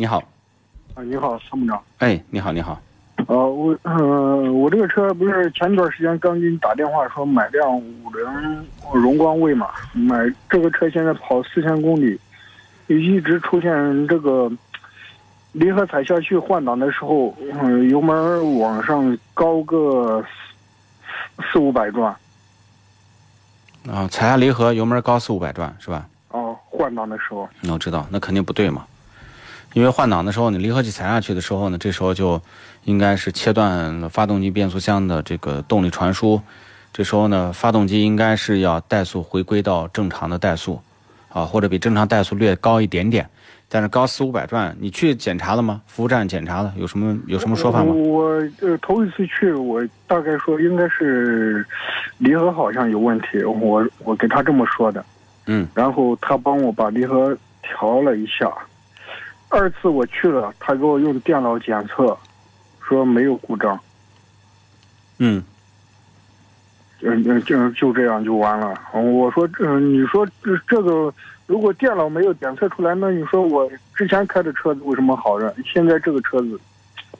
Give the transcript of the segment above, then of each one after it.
你好，啊，你好，参谋长。哎，你好，你好。呃，我呃，我这个车不是前段时间刚给你打电话说买辆五菱荣光卫嘛？买这个车现在跑四千公里，一直出现这个离合踩下去换挡的时候，嗯，油门往上高个四四五百转。啊，踩下离合，油门高四五百转是吧？哦，换挡的时候。那我知道，那肯定不对嘛。因为换挡的时候，你离合器踩下去的时候呢，这时候就应该是切断了发动机变速箱的这个动力传输。这时候呢，发动机应该是要怠速回归到正常的怠速，啊，或者比正常怠速略高一点点。但是高四五百转，你去检查了吗？服务站检查了，有什么有什么说法吗？我呃头一次去，我大概说应该是离合好像有问题，我我给他这么说的。嗯。然后他帮我把离合调了一下。二次我去了，他给我用电脑检测，说没有故障。嗯。嗯嗯，就就这样就完了。我说，嗯，你说这这个，如果电脑没有检测出来，那你说我之前开的车子为什么好着？现在这个车子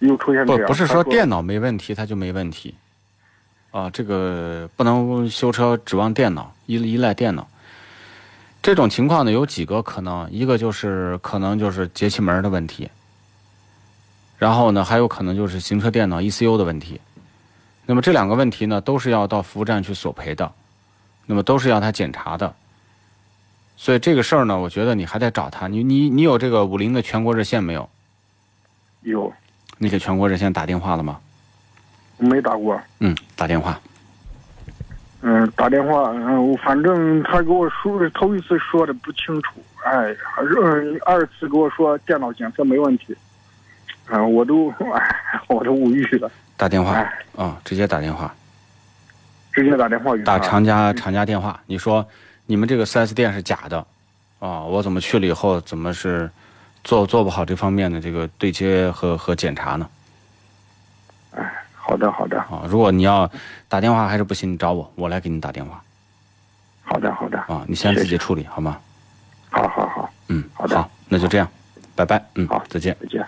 又出现这样？不不是说电脑没问题，它就没问题。啊，这个不能修车指望电脑，依依赖电脑。这种情况呢，有几个可能，一个就是可能就是节气门的问题，然后呢，还有可能就是行车电脑 ECU 的问题。那么这两个问题呢，都是要到服务站去索赔的，那么都是要他检查的。所以这个事儿呢，我觉得你还得找他。你你你有这个五菱的全国热线没有？有。你给全国热线打电话了吗？没打过。嗯，打电话。嗯，打电话，嗯，反正他给我说头一次说的不清楚，哎，嗯，二次给我说电脑检测没问题，嗯，我都，哎，我都无语了。打电话，啊，直接打电话，直接打电话，打厂家厂家电话。你说你们这个 4S 店是假的，啊，我怎么去了以后怎么是做做不好这方面的这个对接和和检查呢？哎。好的，好的。啊，如果你要打电话还是不行，你找我，我来给你打电话。好的，好的。啊，你先自己处理好吗？好好好。嗯，好的。好，那就这样，拜拜。嗯，好，再见，再见。